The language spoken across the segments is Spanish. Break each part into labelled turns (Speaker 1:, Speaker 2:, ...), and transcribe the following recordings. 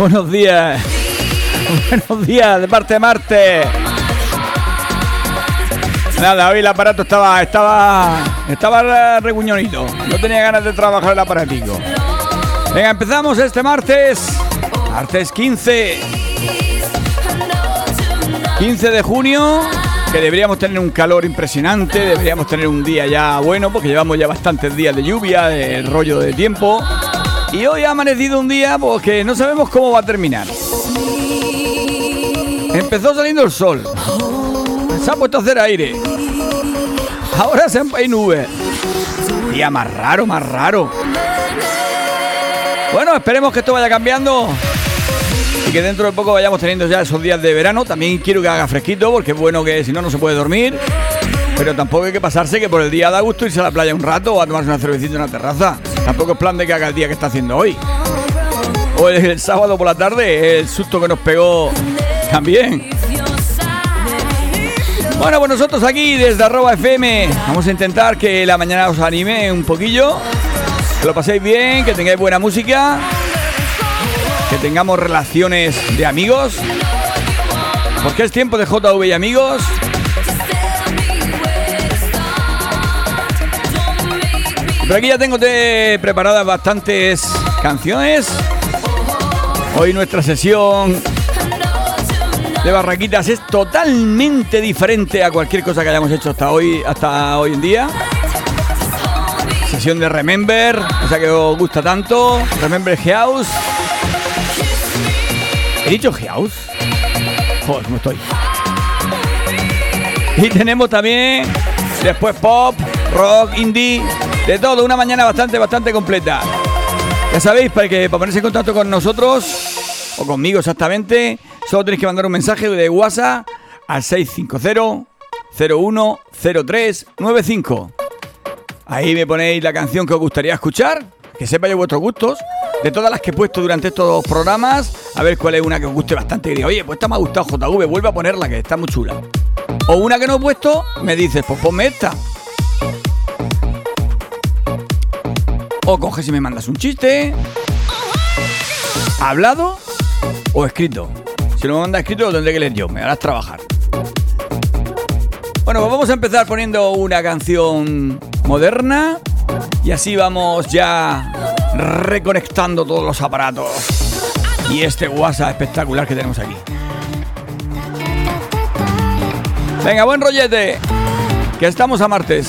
Speaker 1: Buenos días. Buenos días de parte de Marte. Nada, hoy el aparato estaba estaba estaba reguñonito. No tenía ganas de trabajar el aparatico. Venga, empezamos este martes. Martes 15. 15 de junio. Que deberíamos tener un calor impresionante. Deberíamos tener un día ya bueno. Porque llevamos ya bastantes días de lluvia, de rollo de tiempo. Y hoy ha amanecido un día porque no sabemos cómo va a terminar. Empezó saliendo el sol. Se ha puesto a hacer aire. Ahora se han nubes. Día más raro, más raro. Bueno, esperemos que esto vaya cambiando. Y que dentro de poco vayamos teniendo ya esos días de verano. También quiero que haga fresquito, porque es bueno que si no, no se puede dormir. Pero tampoco hay que pasarse que por el día da gusto irse a la playa un rato o a tomarse una cervecita en una terraza. Tampoco es plan de que haga el día que está haciendo hoy. O el, sábado por la tarde, el susto que nos pegó también. Bueno, pues nosotros aquí desde arroba FM vamos a intentar que la mañana os anime un poquillo, que lo paséis bien, que tengáis buena música, que tengamos relaciones de amigos, porque es tiempo de JV y amigos. Pero aquí ya tengo preparadas bastantes canciones. Hoy nuestra sesión de Barraquitas es totalmente diferente a cualquier cosa que hayamos hecho hasta hoy, hasta hoy en día. Sesión de Remember, o sea que os gusta tanto. Remember House. ¿He dicho House? Joder, ¿cómo estoy? Y tenemos también después pop, rock, indie, de todo, una mañana bastante, bastante completa. Ya sabéis, para que para ponerse en contacto con nosotros, o conmigo exactamente, solo tenéis que mandar un mensaje de WhatsApp al 650 010395. Ahí me ponéis la canción que os gustaría escuchar, que sepáis vuestros gustos, de todas las que he puesto durante estos programas, a ver cuál es una que os guste bastante y diga, oye, pues esta me ha gustado JV, vuelve a ponerla, que está muy chula. O una que no he puesto, me dices, pues ponme esta. O coges y me mandas un chiste. ¿Hablado o escrito? Si lo me mandas escrito lo tendré que leer yo, me harás trabajar. Bueno, pues vamos a empezar poniendo una canción moderna y así vamos ya reconectando todos los aparatos y este WhatsApp espectacular que tenemos aquí. Venga, buen rollete, que estamos a martes.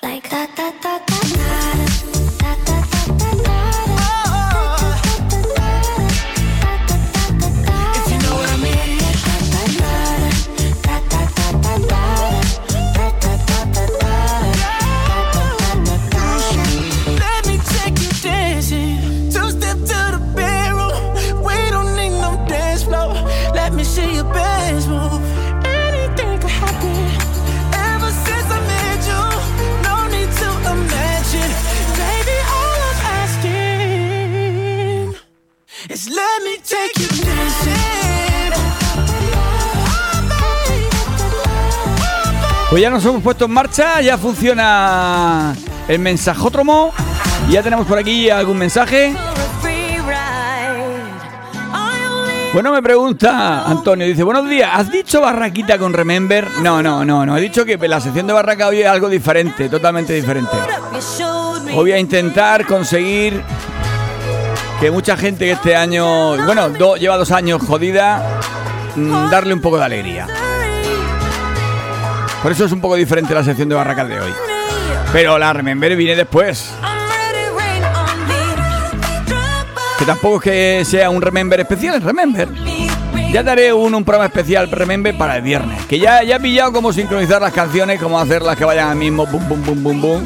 Speaker 2: Pues ya nos hemos puesto en marcha, ya funciona el mensajótromo. Ya tenemos por aquí algún mensaje. Bueno, me pregunta Antonio, dice, buenos días, ¿has dicho barraquita con Remember? No, no, no, no, he dicho que la sección de barraca hoy es algo diferente, totalmente diferente. Hoy voy a intentar conseguir que mucha gente que este año, bueno, lleva dos años jodida, mm, darle un poco de alegría. Por eso es un poco diferente la sección de barracas de hoy. Pero la Remember viene después. Que tampoco es que sea un Remember especial, es Remember. Ya daré un, un programa especial Remember para el viernes. Que ya, ya he pillado cómo sincronizar las canciones, cómo hacerlas que vayan al mismo bum bum bum bum bum.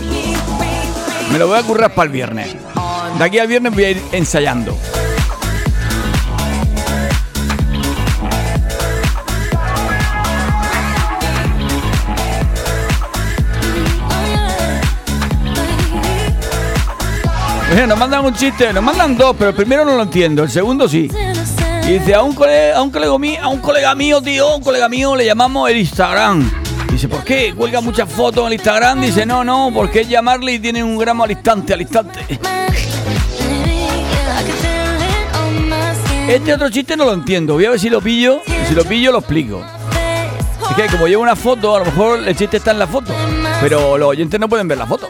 Speaker 2: Me lo voy a currar para el viernes. De aquí al viernes voy a ir ensayando. Nos mandan un chiste, nos mandan dos, pero el primero no lo entiendo, el segundo sí. Y dice, a un colega, a un colega mío, a un colega mío, tío, un colega mío le llamamos el Instagram. Dice, ¿por qué? Cuelga muchas fotos en el Instagram. Dice, no, no, porque es llamarle y tiene un gramo al instante, al instante. Este otro chiste no lo entiendo. Voy a ver si lo pillo. Y si lo pillo, lo explico. Es que como llevo una foto, a lo mejor el chiste está en la foto. Pero los oyentes no pueden ver la foto.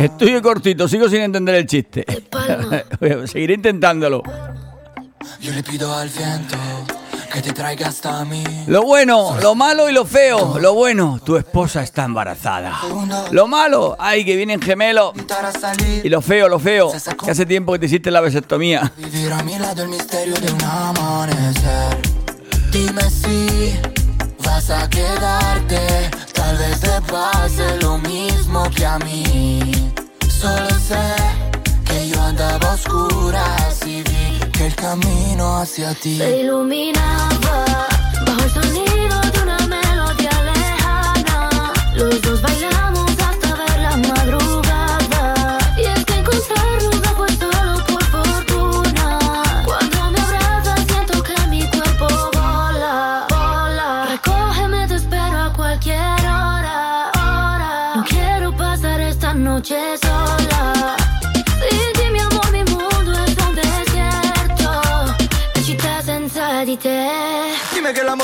Speaker 2: Estoy cortito, sigo sin entender el chiste. Seguiré intentándolo. Yo le pido al viento que te traiga hasta mí. Lo bueno, lo malo y lo feo. Lo bueno, tu esposa está embarazada. Lo malo, ay, que vienen gemelos. Y lo feo, lo feo, que hace tiempo que te hiciste la vasectomía. Vivir a mi lado el misterio de un amanecer. Dime si vas a quedarte. Tal vez te pase lo mismo que a mí. Solo sé que yo andaba oscura y vi que el camino hacia ti
Speaker 3: se iluminaba bajo el sonido de una melodía lejana. Los dos bailamos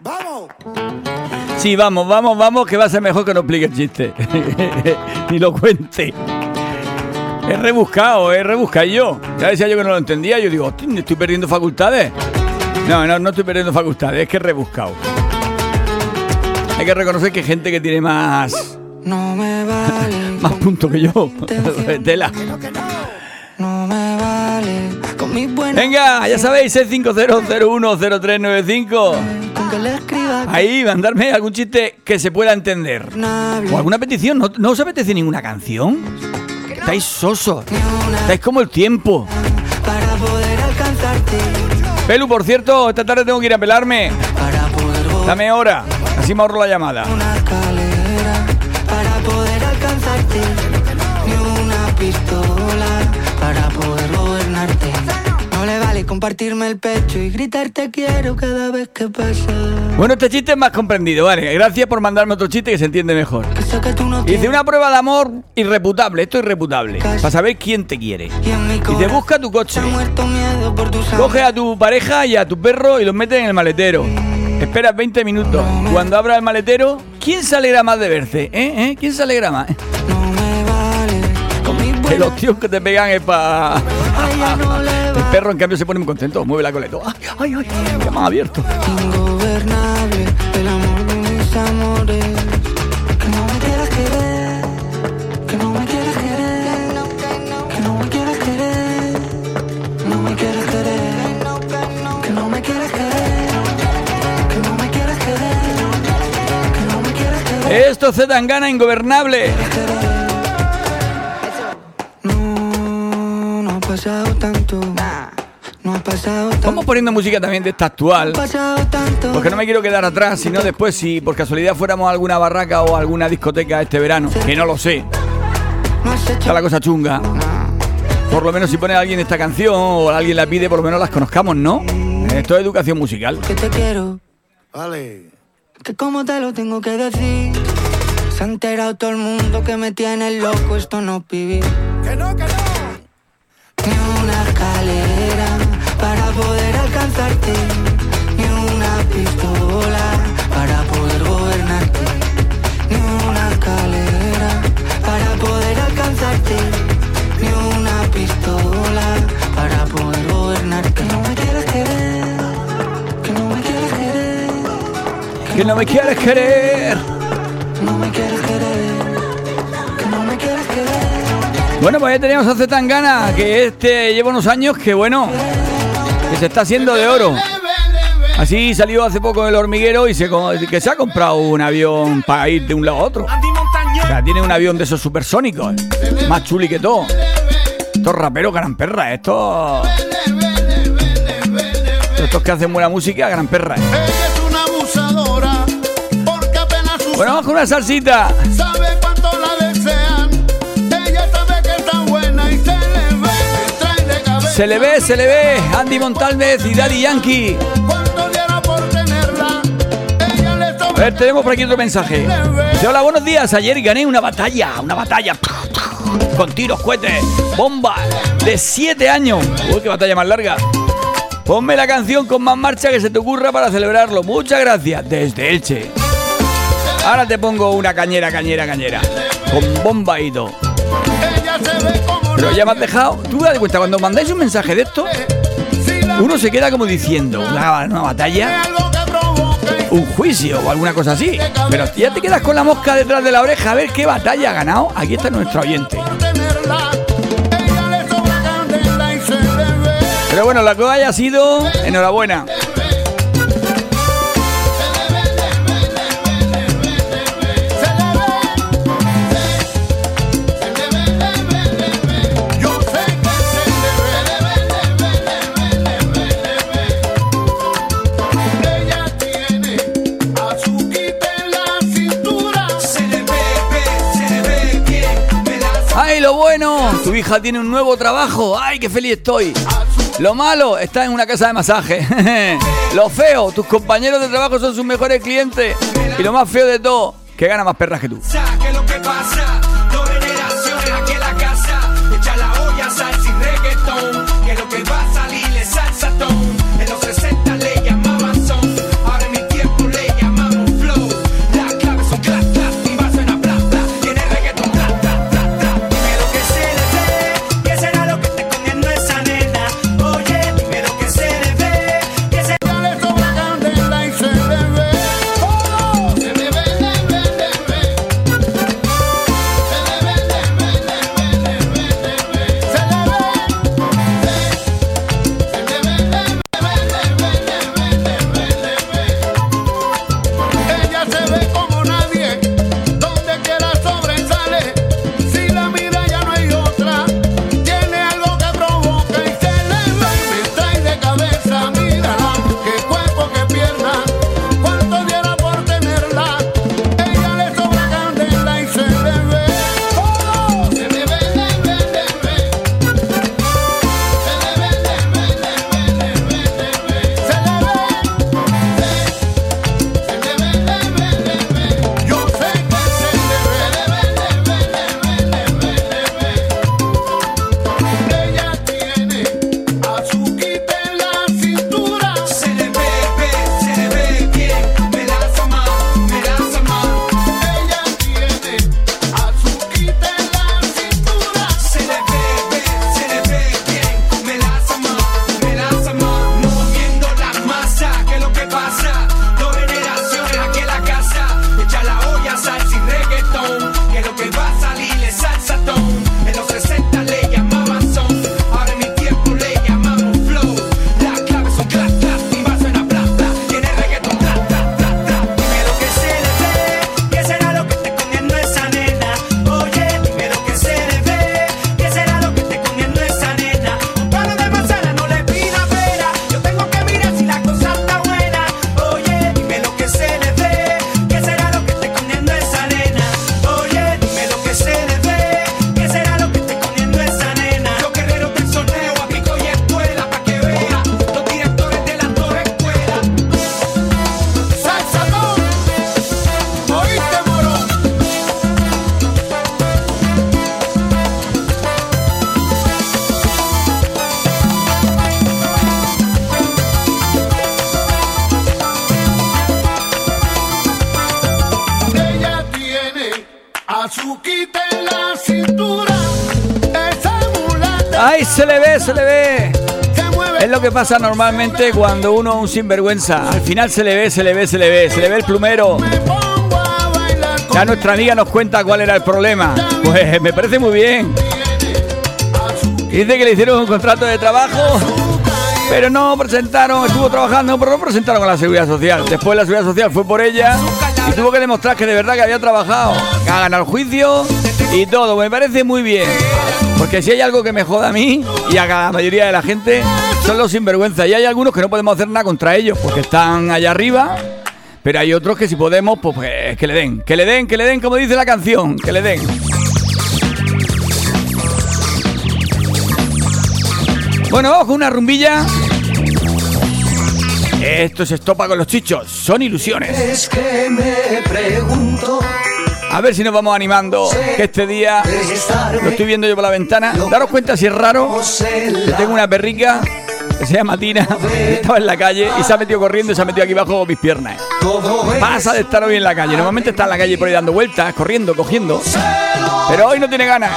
Speaker 4: ¡Vamos!
Speaker 5: Sí, vamos, vamos, vamos, que va a ser mejor que no explique el chiste. Ni lo cuente. He rebuscado, he rebuscado yo. Ya decía yo que no lo entendía. Yo digo, "Hostia, estoy perdiendo facultades. No, no, no estoy perdiendo facultades, es que he rebuscado. Hay que reconocer que hay gente que tiene más,
Speaker 4: No me vale
Speaker 5: más puntos que yo. Tela.
Speaker 4: No me vale Con mis buenas
Speaker 5: Venga, ya sabéis, 650010395.
Speaker 4: Con que le escriba
Speaker 5: Ahí, mandarme algún chiste que se pueda entender. O alguna petición. ¿No, no os apetece ninguna canción? Estáis sosos. Estáis como el tiempo.
Speaker 4: Para poder alcanzarte
Speaker 5: Pelu, por cierto, esta tarde tengo que ir a pelarme. Dame hora. Así me ahorro la llamada.
Speaker 4: Compartirme el pecho Y gritarte quiero cada vez que pasa
Speaker 5: Bueno, este chiste es más comprendido, vale. Gracias por mandarme otro chiste que se entiende mejor.
Speaker 4: No
Speaker 5: Dice una prueba de amor irreputable, esto es irreputable, para saber quién te quiere.
Speaker 4: Y
Speaker 5: te busca tu coche,
Speaker 4: tu
Speaker 5: coge a tu pareja y a tu perro y los metes en el maletero. Esperas 20 minutos. Cuando abras el maletero, ¿quién se alegra más de verse? ¿Eh? ¿Eh? ¿Quién se alegra más?
Speaker 4: No me vale
Speaker 5: Que los tíos que te pegan es para... Perro, en cambio, se pone muy contento, mueve la coleta. ¡Ay, ay, ay! Ya ha abierto.
Speaker 4: Ingobernable El amor de mis amores Que no me quieras querer Que no me quieras querer Que no me quieras querer No me quieras querer Que no me quieras querer Que no me quieras querer Que no me quieras querer
Speaker 5: Esto se dan gana ingobernable.
Speaker 4: No, no ha pasado tanto No ha pasado tanto
Speaker 5: Vamos poniendo música también de esta actual.
Speaker 4: No ha pasado tanto
Speaker 5: Porque no me quiero quedar atrás, sino después si por casualidad fuéramos a alguna barraca o a alguna discoteca este verano, que no lo sé, está la cosa chunga. Por lo menos si pone alguien esta canción o alguien la pide, por lo menos las conozcamos, ¿no? Esto es educación musical.
Speaker 4: que te quiero. Vale. Que como te lo tengo que decir. Se ha enterado todo el mundo que me tiene loco, esto no es vivir. Que no, que no. Ni una pistola para poder gobernarte. Ni una escalera para poder alcanzarte. Ni una pistola para poder gobernarte. Que no me quieres querer. Que no me quieres querer.
Speaker 5: Que no me quieres querer.
Speaker 4: No me quieres querer, que no me quieres querer.
Speaker 5: Bueno, pues ya teníamos hace tan ganas que este lleva unos años que bueno, que se está haciendo de oro. Así salió hace poco el hormiguero y se, que se ha comprado un avión para ir de un lado a otro. O sea, tiene un avión de esos supersónicos, más chuli que todo. Estos raperos, gran perra, estos. Estos que hacen buena música, gran perra.
Speaker 6: Sus
Speaker 5: Bueno, vamos con una salsita.
Speaker 6: Se le ve,
Speaker 5: se le ve. Andy Montalvez y Daddy Yankee. A ver, tenemos por aquí otro mensaje. Dice, hola, buenos días. Ayer gané una batalla, una batalla. Con tiros, cohetes, bombas de 7 años. Uy, qué batalla más larga. Ponme la canción con más marcha que se te ocurra para celebrarlo. Muchas gracias. Desde Elche. Ahora te pongo una cañera, cañera, cañera. Con bomba y
Speaker 6: ella se ve como
Speaker 5: Pero ya me has dejado. Tú das cuenta, cuando mandáis un mensaje de esto, uno se queda como diciendo, una, una batalla. un juicio o alguna cosa así. Pero ya te quedas con la mosca detrás de la oreja a ver qué batalla ha ganado. Aquí está nuestro oyente. Pero bueno, la que haya sido, enhorabuena. Bueno, tu hija tiene un nuevo trabajo. ¡Ay, qué feliz estoy! Lo malo, está en una casa de masaje. lo feo, tus compañeros de trabajo son sus mejores clientes. Y lo más feo de todo, que gana más perras que tú. Que pasa normalmente cuando uno un sinvergüenza. Al final se le ve, se le ve, se le ve. Se le ve el plumero. Ya nuestra amiga nos cuenta cuál era el problema. Pues me parece muy bien. Dice que le hicieron un contrato de trabajo, pero no presentaron, estuvo trabajando, pero no presentaron a la seguridad social. Después la seguridad social fue por ella y tuvo que demostrar que de verdad que había trabajado, ha el juicio y todo. Me parece muy bien. Porque si hay algo que me joda a mí y a la mayoría de la gente, son los sinvergüenzas. Y hay algunos que no podemos hacer nada contra ellos porque están allá arriba. Pero hay otros que si podemos, pues, pues que le den, que le den, que le den, como dice la canción, que le den. Bueno, vamos con una rumbilla. Esto se estopa con los chichos, son ilusiones. Es que me pregunto a ver si nos vamos animando. Que este día lo estoy viendo yo por la ventana. Daros cuenta si es raro. Que tengo una perrica que se llama Tina. Estaba en la calle y se ha metido corriendo y se ha metido aquí bajo con mis piernas. Pasa de estar hoy en la calle. Normalmente está en la calle por ahí dando vueltas, corriendo, cogiendo. Pero hoy no tiene ganas.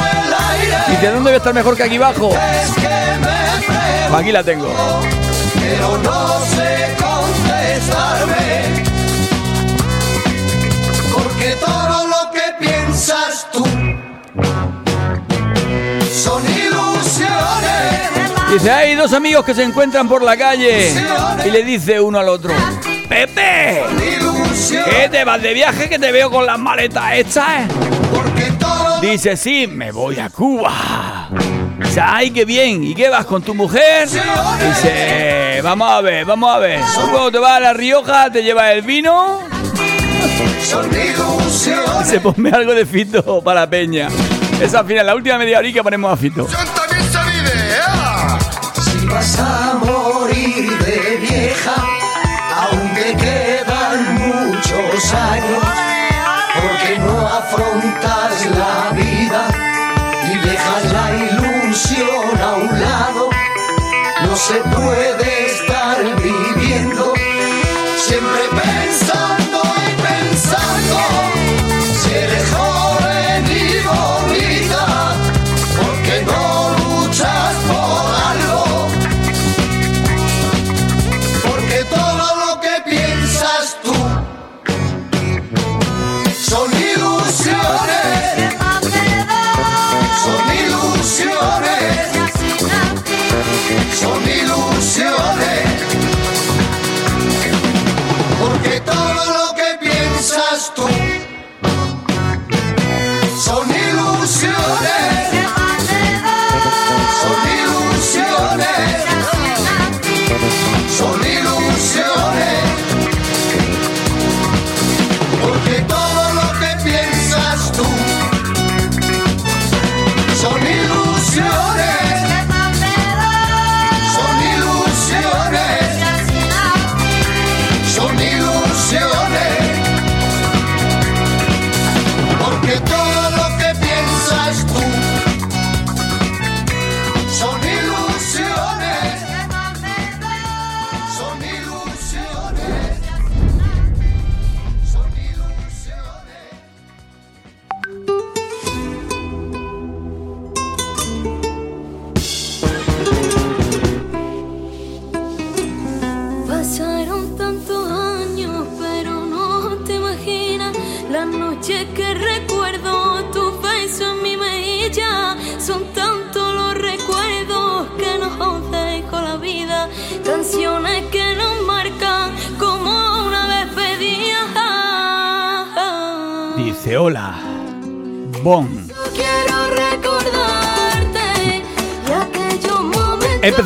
Speaker 5: ¿Y de dónde voy a estar mejor que aquí abajo? Aquí la tengo. Pero no sé contestarme. Porque todo tú. Dice, hay dos amigos que se encuentran por la calle y le dice uno al otro, Pepe, ¿qué te vas de viaje que te veo con las maletas hechas? Dice, sí, me voy a Cuba. Dice, ay, qué bien. ¿Y qué vas con tu mujer? Dice, vamos a ver, vamos a ver. Luego te vas a La Rioja, te llevas el vino se ponme algo de fito para peña. Esa final, la última media hora que ponemos a Fito.
Speaker 7: Vas a morir de vieja, aunque quedan muchos años, porque no afrontas la vida y dejas la ilusión a un lado, no se puede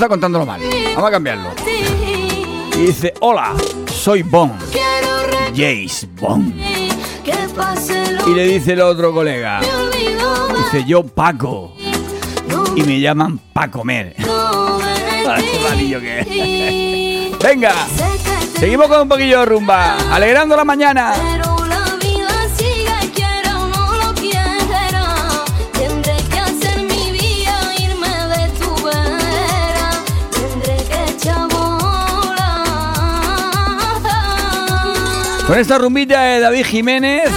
Speaker 5: contándolo mal. Vamos a cambiarlo. Y dice, hola, soy Bon.
Speaker 8: Quiero recordarte
Speaker 5: Jace Bon.
Speaker 8: que pase lo
Speaker 5: Y le dice el otro colega, dice yo Paco. Y me llaman pa' comer. que. Venga, seguimos con un poquillo de rumba. Alegrando la mañana. Con esta rumbita de David Jiménez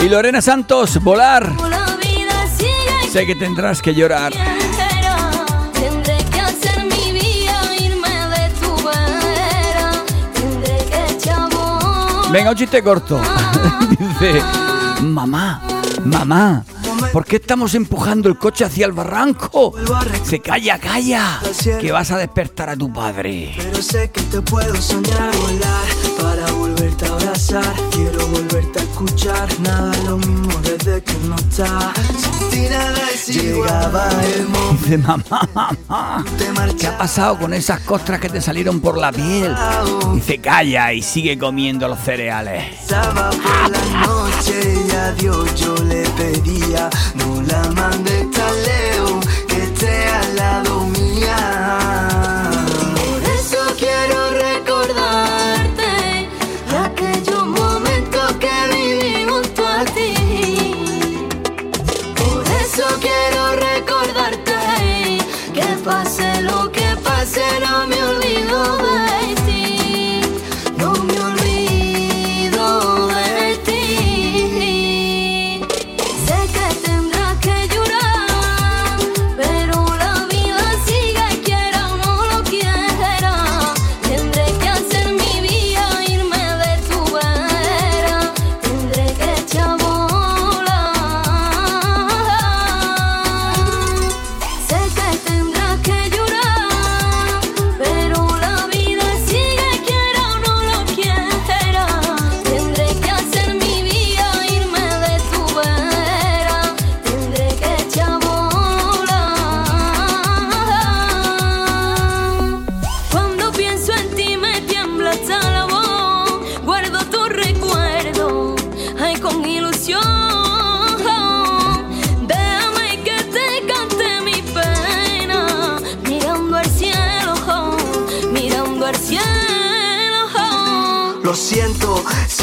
Speaker 5: y Lorena Santos, volar. Sé que tendrás que llorar.
Speaker 8: Tendré que hacer mi vida, irme de tu vera. Tendré que echar bola.
Speaker 5: Venga, un chiste corto. Dice, mamá, mamá, ¿por qué estamos empujando el coche hacia el barranco? Se calla, calla, que vas a despertar a tu padre.
Speaker 2: Pero sé que te puedo soñar volar para volverte a abrazar. Quiero volverte a escuchar. Nada es lo mismo desde que no estás. Llegaba el momento
Speaker 5: Dice, mamá, mamá,
Speaker 2: de
Speaker 5: ¿qué ha pasado con esas costras que te salieron por la piel? Dice, calla y sigue comiendo los cereales.
Speaker 2: Pasaba por la noche y a Dios yo le pedía. No la mandes tan lejos que esté al lado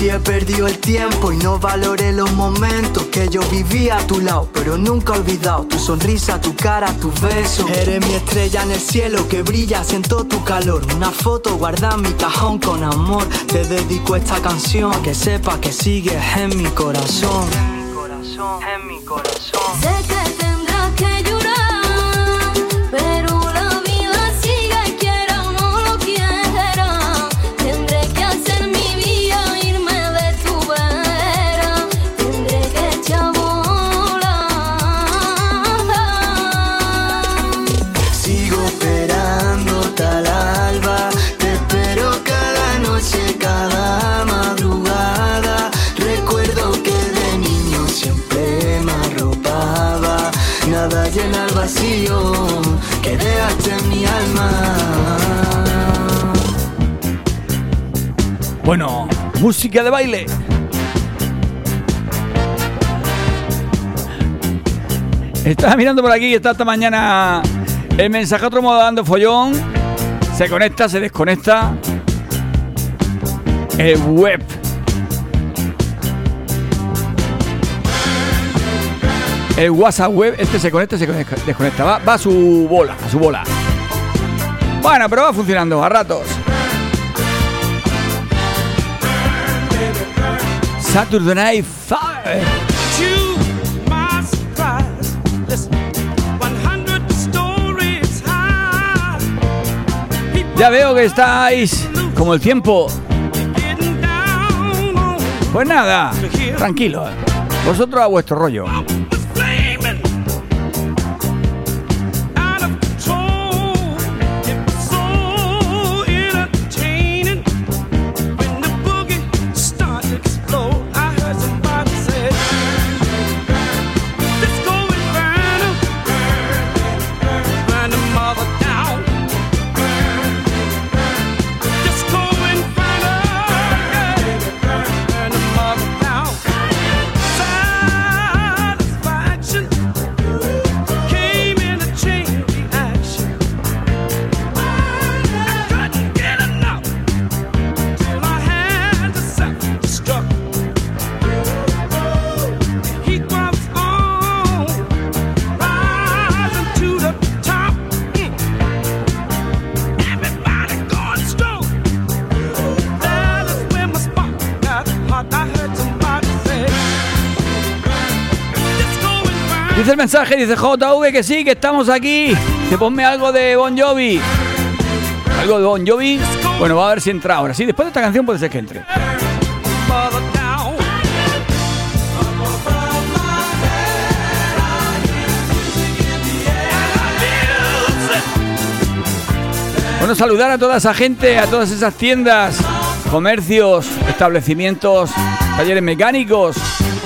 Speaker 9: si he perdido el tiempo y no valoré los momentos que yo vivía a tu lado, pero nunca he olvidado tu sonrisa, tu cara, tu beso. Eres mi estrella en el cielo que brilla, siento tu calor. Una foto guarda en mi cajón con amor. Te dedico esta canción, que sepa que sigues. En mi corazón, en mi corazón.
Speaker 5: Música de baile. Estaba mirando por aquí, está esta mañana el modo dando follón. Se conecta, se desconecta. El web El WhatsApp web, este se conecta, se desconecta. Va, va a su bola, a su bola. Bueno, pero va funcionando a ratos. Saturday Night Fire. Ya veo que estáis como el tiempo. Pues nada, tranquilo. Vosotros a vuestro rollo. Mensaje, dice JV que sí, que estamos aquí. Que ponme algo de Bon Jovi. ¿Algo de Bon Jovi? Bueno, va a ver si entra ahora. Sí, después de esta canción puede ser que entre. Bueno, saludar a toda esa gente, a todas esas tiendas, comercios, establecimientos, talleres mecánicos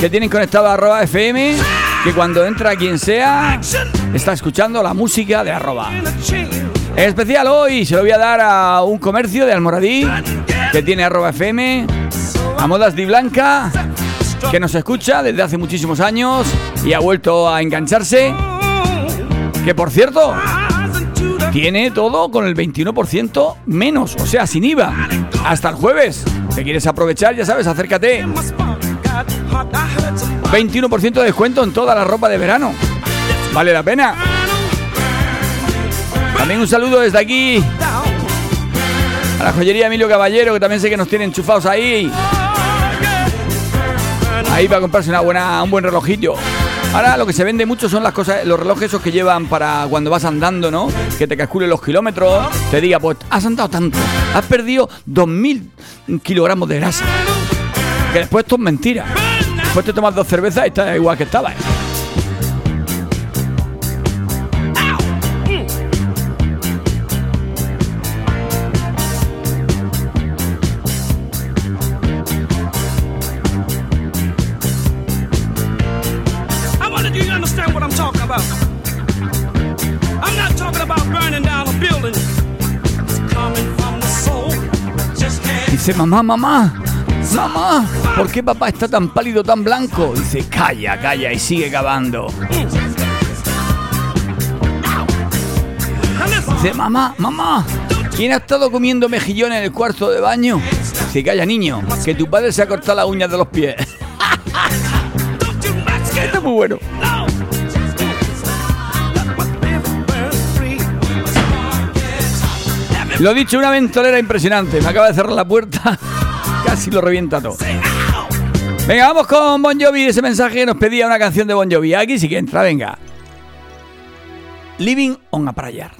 Speaker 5: que tienen conectado a arroba FM que cuando entra quien sea, está escuchando la música de arroba. Especial hoy se lo voy a dar a un comercio de Almoradí que tiene arroba FM, a Modas Di Blanca, que nos escucha desde hace muchísimos años y ha vuelto a engancharse. Que por cierto, tiene todo con el 21% menos, o sea, sin IVA. Hasta el jueves. ¿Te quieres aprovechar? Ya sabes, acércate. 21% de descuento en toda la ropa de verano. ¿Vale la pena? También un saludo desde aquí a la joyería Emilio Caballero, que también sé que nos tienen enchufados ahí. Ahí para comprarse una buena, un buen relojillo. Ahora lo que se vende mucho son las cosas, los relojes esos que llevan para cuando vas andando, ¿no? Que te calcule los kilómetros, te diga, pues has andado tanto, has perdido 2.000 kilogramos de grasa. Que después esto es mentira. Después te tomas dos cervezas y estás igual que estabas. Dice mamá, mamá, mamá, ¿por qué papá está tan pálido, tan blanco? Dice, calla, calla y sigue cavando. Dice, mamá, mamá, ¿quién ha estado comiendo mejillón en el cuarto de baño? Dice, calla niño, que tu padre se ha cortado las uñas de los pies. Esto es muy bueno. Lo dicho, una ventolera impresionante. Me acaba de cerrar la puerta. Casi lo revienta todo. Venga, vamos con Bon Jovi. Ese mensaje nos pedía una canción de Bon Jovi. Aquí sí que entra, venga. Living on a Prayer.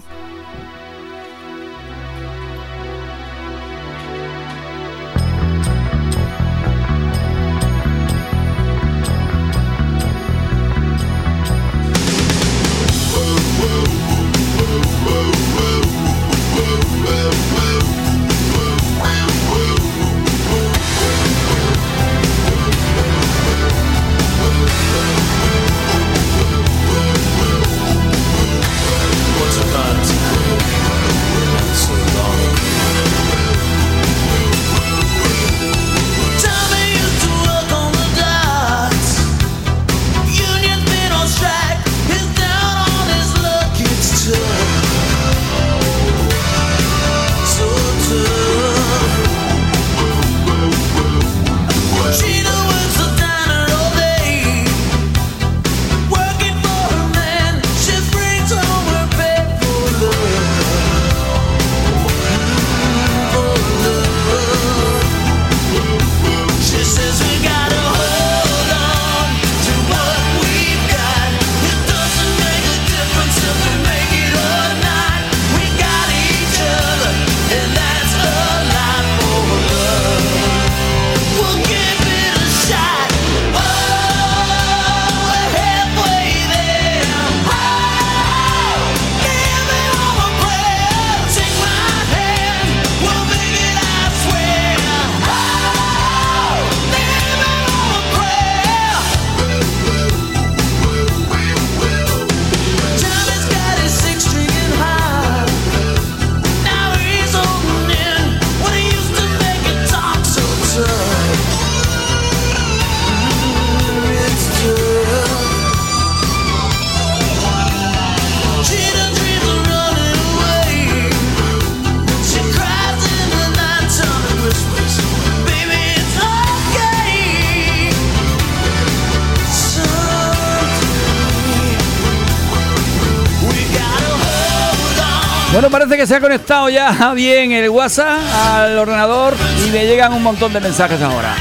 Speaker 5: Que se ha conectado ya bien el WhatsApp al ordenador y me llegan un montón de mensajes ahora.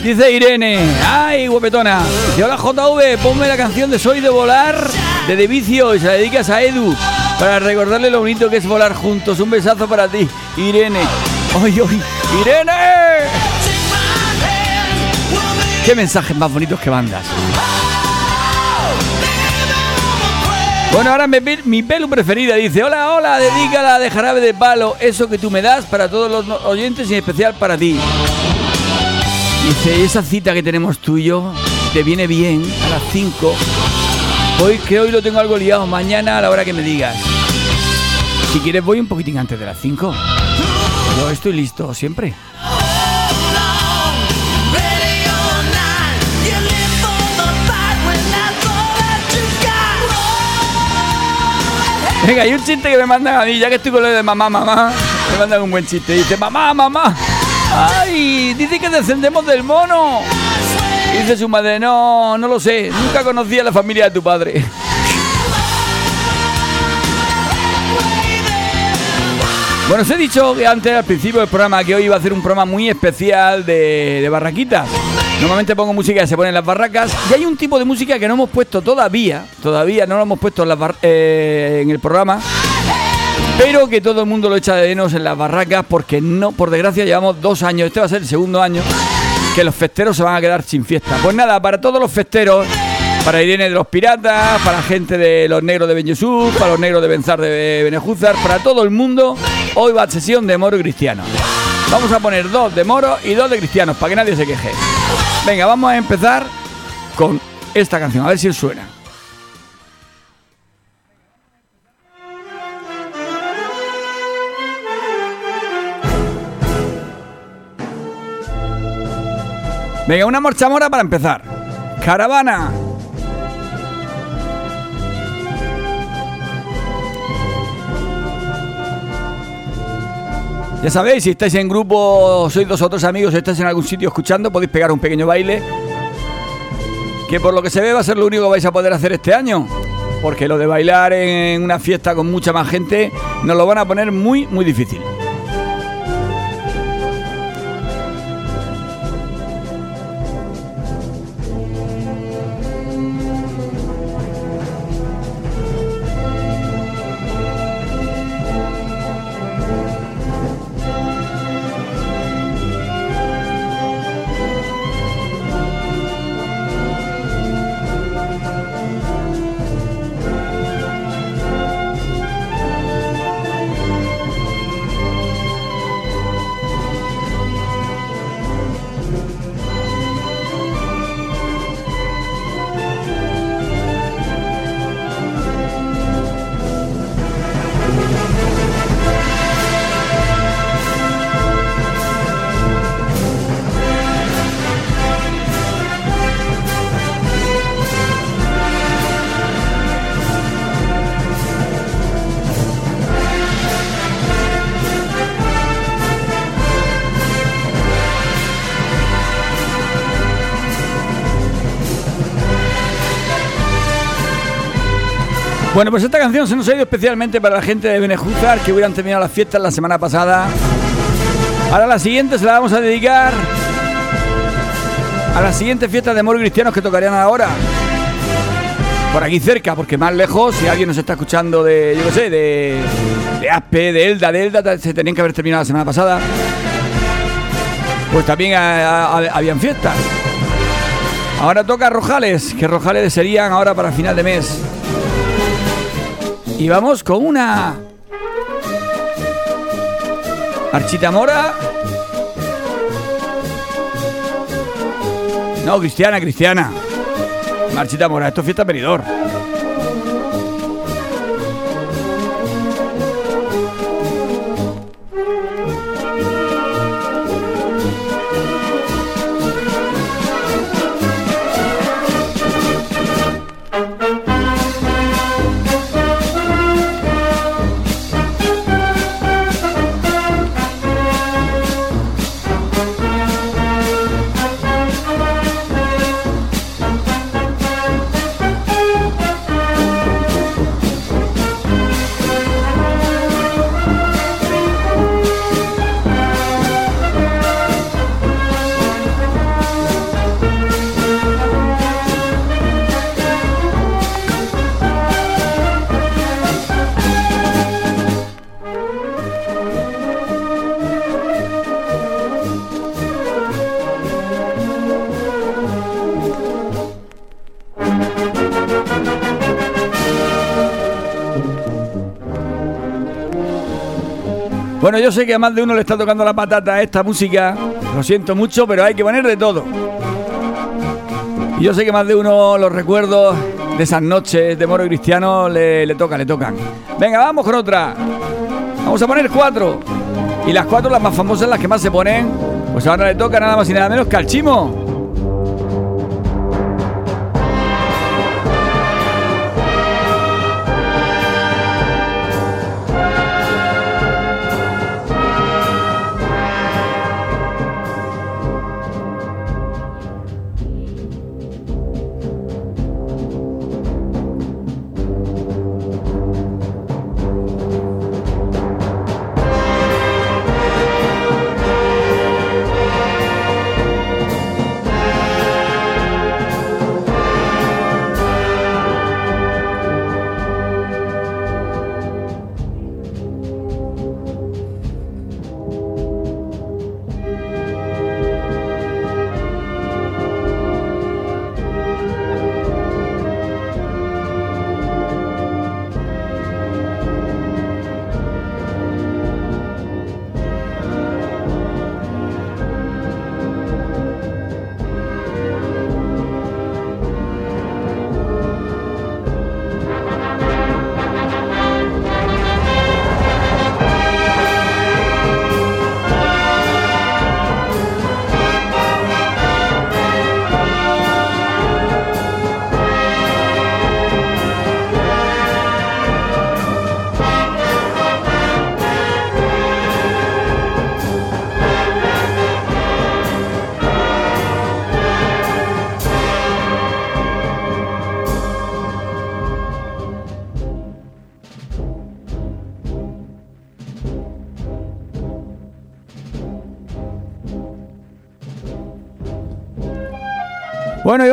Speaker 5: Dice Irene, ay guapetona, dice hola JV, ponme la canción de Soy de Volar de De Vicio y se la dedicas a Edu para recordarle lo bonito que es volar juntos. Un besazo para ti, Irene. ¡Ay, ay! ¡Irene! ¡Qué mensajes más bonitos que mandas! Bueno, ahora mi, mi pelo preferida dice, hola, hola, dedícala de jarabe de palo, eso que tú me das para todos los oyentes y en especial para ti. Dice, esa cita que tenemos tú y yo te viene bien a las 5. Hoy que hoy lo tengo algo liado, mañana a la hora que me digas. Si quieres voy un poquitín antes de las 5. Yo estoy listo siempre. Venga, hay un chiste que me mandan a mí, ya que estoy con lo de mamá, mamá. Me mandan un buen chiste. Dice, mamá, mamá. ¡Ay! Dice que descendemos del mono. Dice su madre, no, no lo sé. Nunca conocí a la familia de tu padre. Bueno, os he dicho que antes, al principio del programa, que hoy iba a hacer un programa muy especial de, de barraquitas. Normalmente pongo música que se pone en las barracas y hay un tipo de música que no hemos puesto todavía, todavía no lo hemos puesto en, eh, en el programa, pero que todo el mundo lo echa de menos en las barracas porque no, por desgracia llevamos dos años, este va a ser el segundo año, que los festeros se van a quedar sin fiesta. Pues nada, para todos los festeros, para Irene de los Piratas, para gente de los negros de Benyusú, para los negros de Benzar de Benejúzar, para todo el mundo, hoy va a sesión de moro cristiano. Vamos a poner dos de moro y dos de cristianos, para que nadie se queje. Venga, vamos a empezar con esta canción, a ver si suena. Venga, una morchamora para empezar. Caravana. Ya sabéis, si estáis en grupo, sois dos o tres amigos, estáis en algún sitio escuchando, podéis pegar un pequeño baile. Que por lo que se ve va a ser lo único que vais a poder hacer este año. Porque lo de bailar en una fiesta con mucha más gente nos lo van a poner muy, muy difícil. Bueno, pues esta canción se nos ha ido especialmente para la gente de Benejúzar que hubieran terminado las fiestas la semana pasada. Ahora la siguiente se la vamos a dedicar a la siguiente fiesta de amor cristianos que tocarían ahora. Por aquí cerca, porque más lejos, si alguien nos está escuchando de, yo qué sé, de, de Aspe, de Elda, de Elda, se tenían que haber terminado la semana pasada. Pues también habían fiestas. Ahora toca Rojales, que Rojales serían ahora para final de mes. Y vamos con una Marchita Mora. No, Cristiana, Cristiana. Marchita Mora, esto es fiesta peridor. Bueno, yo sé que a más de uno le está tocando la patata a esta música. Lo siento mucho, pero hay que poner de todo. Y yo sé que más de uno los recuerdos de esas noches de moro cristiano le, le tocan, le tocan. Venga, vamos con otra. Vamos a poner cuatro. Y las cuatro, las más famosas, las que más se ponen, pues ahora le toca nada más y nada menos que al chimo.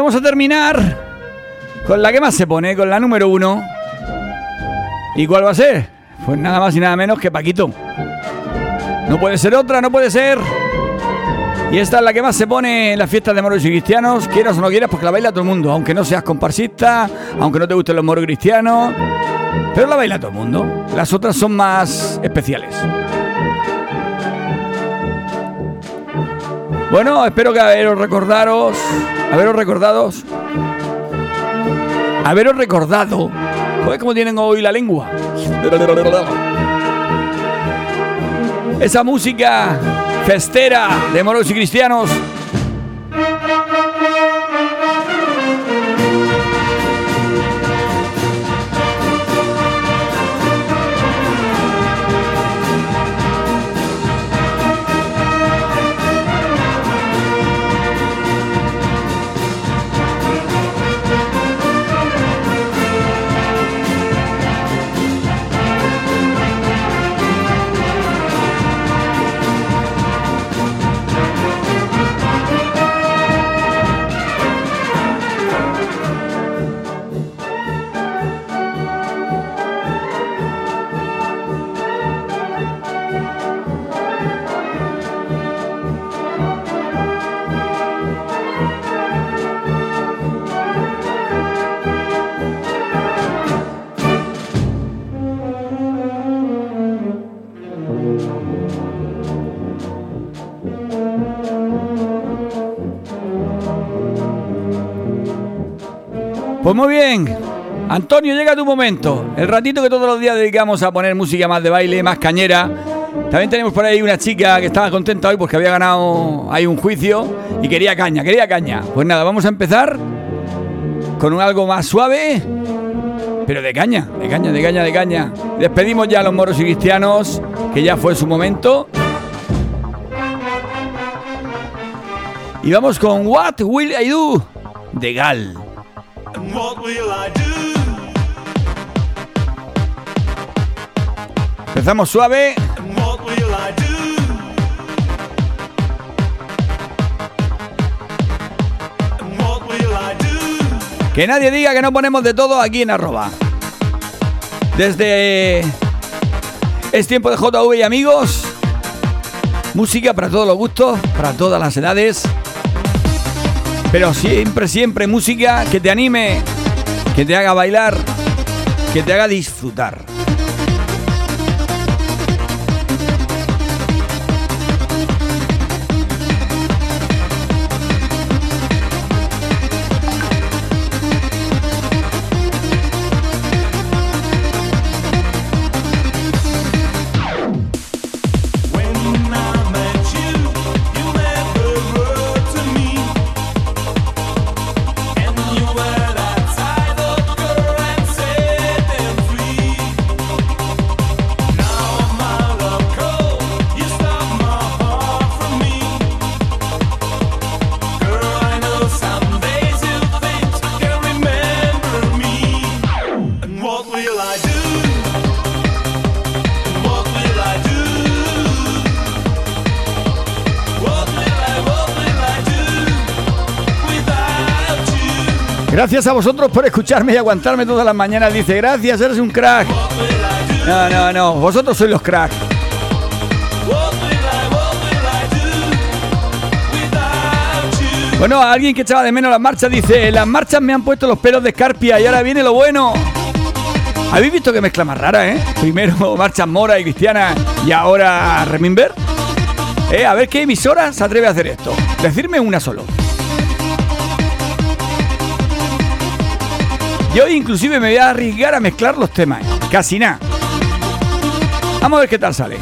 Speaker 5: Vamos a terminar con la que más se pone, con la número uno. ¿Y cuál va a ser? Pues nada más y nada menos que Paquito. No puede ser otra, no puede ser. Y esta es la que más se pone en las fiestas de moros y cristianos, quieras o no quieras, porque la baila todo el mundo, aunque no seas comparsista, aunque no te gusten los moros cristianos, pero la baila todo el mundo. Las otras son más especiales. Bueno, espero que haberos recordaros, haberos recordados, haberos recordado, ¿Cómo cómo tienen hoy la lengua. Esa música festera de moros y cristianos Pues muy bien. Antonio, llega tu momento. El ratito que todos los días dedicamos a poner música más de baile, más cañera. También tenemos por ahí una chica que estaba contenta hoy porque había ganado ahí un juicio y quería caña, quería caña. Pues nada, vamos a empezar con un algo más suave, pero de caña, de caña, de caña, de caña. Despedimos ya a los moros y cristianos, que ya fue su momento. Y vamos con What Will I Do de Gal. Empezamos suave. Que nadie diga que no ponemos de todo aquí en arroba. Desde Es tiempo de JV y amigos. Música para todos los gustos, para todas las edades. Pero siempre, siempre música que te anime, que te haga bailar, que te haga disfrutar. Gracias a vosotros por escucharme y aguantarme todas las mañanas. Dice, gracias, eres un crack. No, no, no, vosotros sois los cracks. Bueno, alguien que echaba de menos las marchas dice, las marchas me han puesto los pelos de escarpia y ahora viene lo bueno. ¿Habéis visto que mezcla más rara, eh? Primero marchas mora y cristiana y ahora remimber. Eh, a ver qué emisora se atreve a hacer esto. Decirme una solo. Yo inclusive me voy a arriesgar a mezclar los temas. Casi nada. Vamos a ver qué tal sale.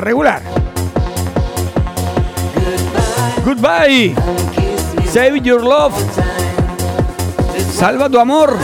Speaker 3: Regular. Goodbye. Save your love. Salva tu amor.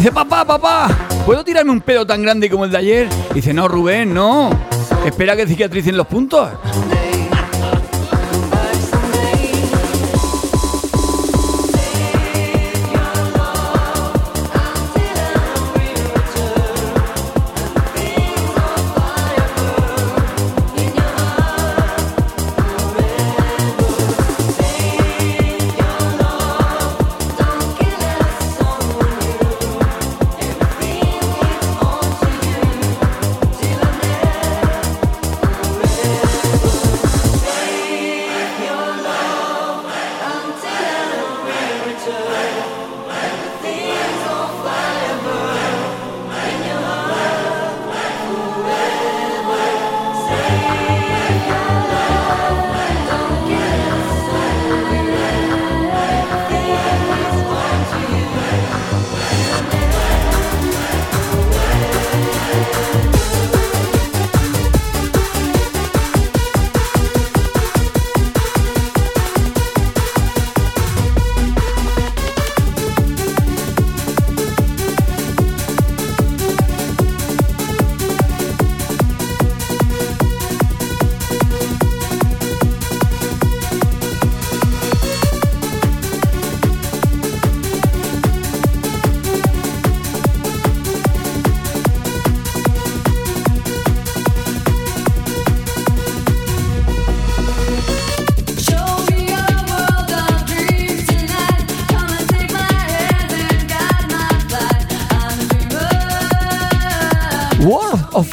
Speaker 3: Dice, papá, papá, ¿puedo tirarme un pedo tan grande como el de ayer? Dice, no, Rubén, no. Espera que cicatricen los puntos.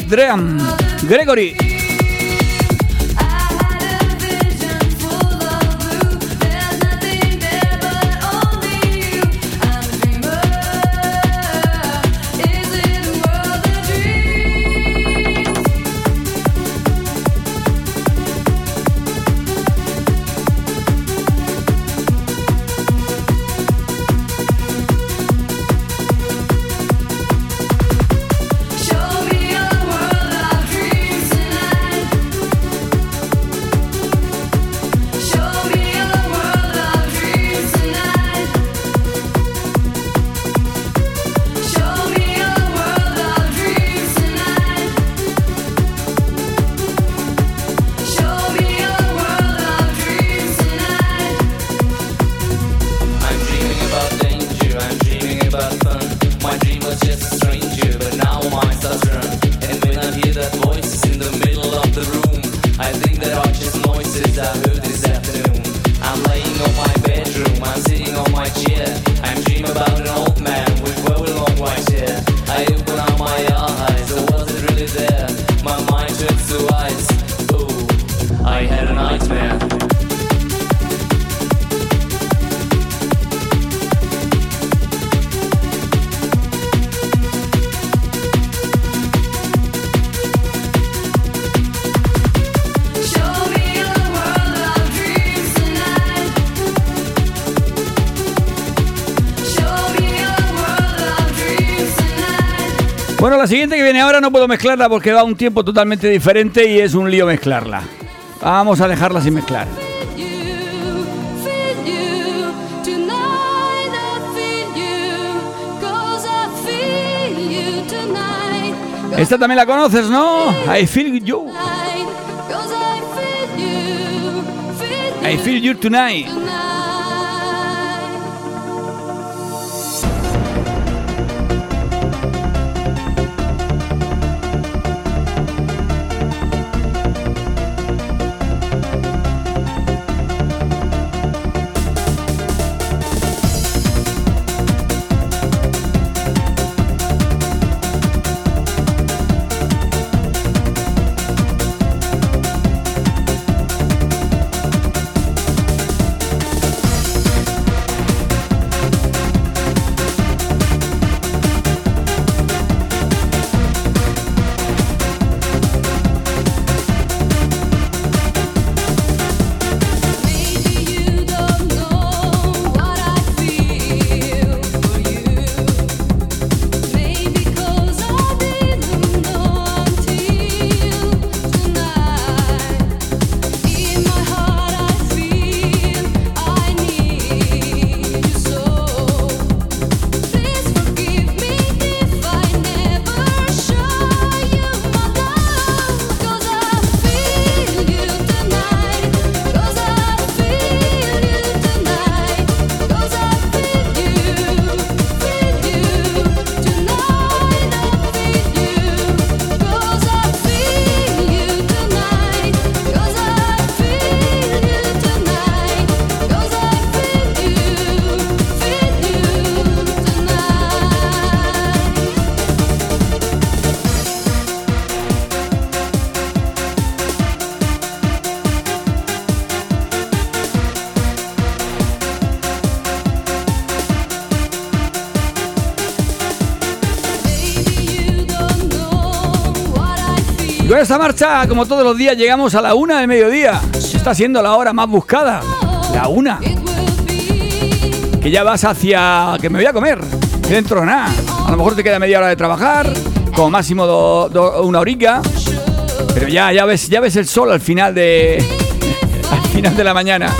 Speaker 3: Dream, Gregory. no puedo mezclarla porque va a un tiempo totalmente diferente y es un lío mezclarla. Vamos a dejarla sin mezclar.
Speaker 2: Esta también la conoces, ¿no? I feel you. I feel you tonight. Esta marcha, como todos los días, llegamos a la una de mediodía. Está siendo la hora más buscada. La una. Que ya vas hacia que me voy a comer. Dentro de nada. A lo mejor te queda media hora de trabajar. Como máximo una horica. Pero ya, ya ves, ya ves el sol al final de. al final de la mañana.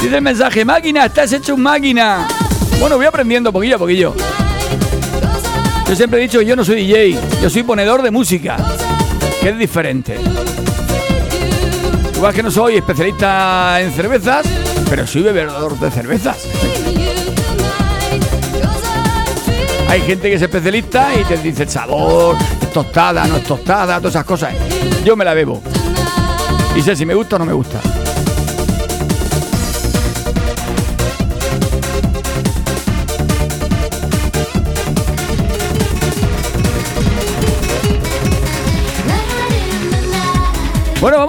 Speaker 2: Dice el mensaje, máquina, estás hecho un máquina. Bueno, voy aprendiendo poquillo a poquillo. Yo siempre he dicho que yo no soy DJ, yo soy ponedor de música que es diferente. Igual que no soy especialista en cervezas, pero soy bebedor de cervezas. Hay gente que es especialista y te dice el sabor, es tostada, no es tostada, todas esas cosas. Yo me la bebo. Y sé si me gusta o no me gusta.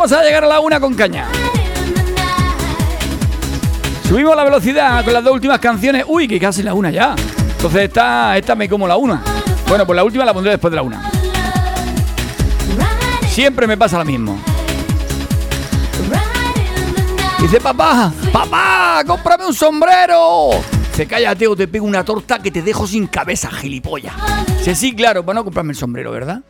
Speaker 2: Vamos a llegar a la una con caña. Subimos la velocidad con las dos últimas canciones. Uy, que casi la una ya. Entonces esta, esta me como la una. Bueno, pues la última la pondré después de la una. Siempre me pasa lo mismo. Dice, papá, papá, cómprame un sombrero. Dice, cállate o te pego una torta que te dejo sin cabeza, gilipollas. Dice, sí, claro, para no comprarme el sombrero, ¿verdad?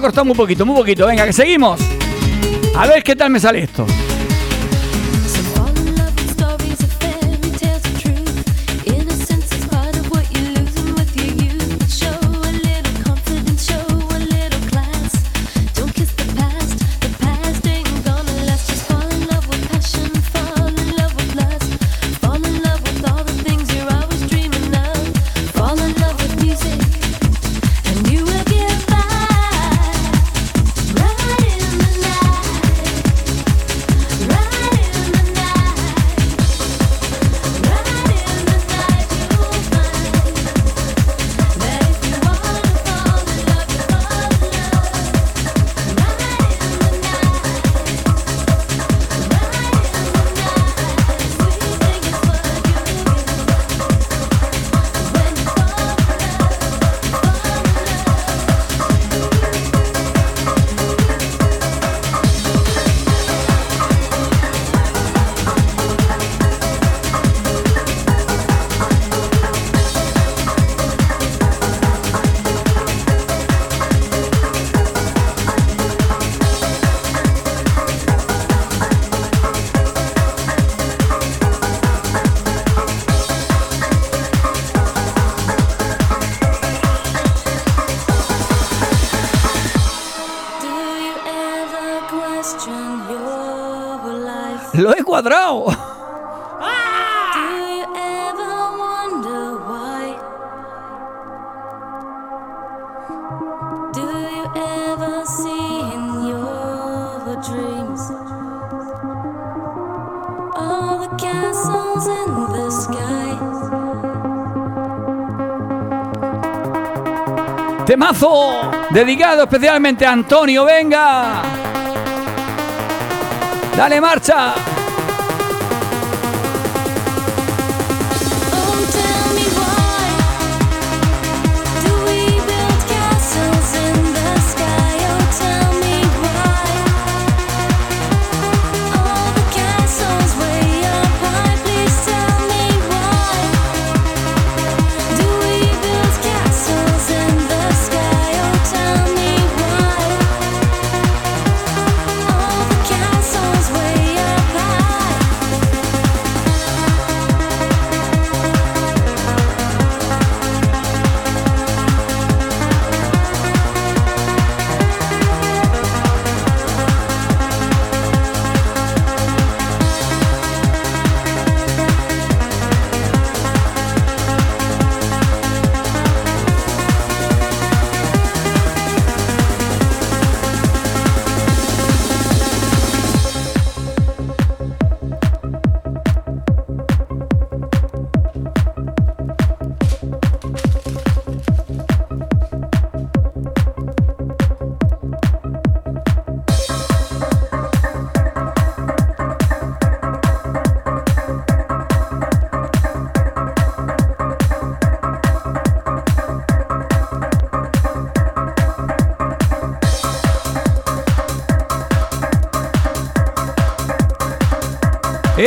Speaker 2: Costado muy poquito, muy poquito. Venga, que seguimos. A ver qué tal me sale esto.
Speaker 5: Cuadrado. Temazo dedicado especialmente a Antonio, venga. Dale marcha.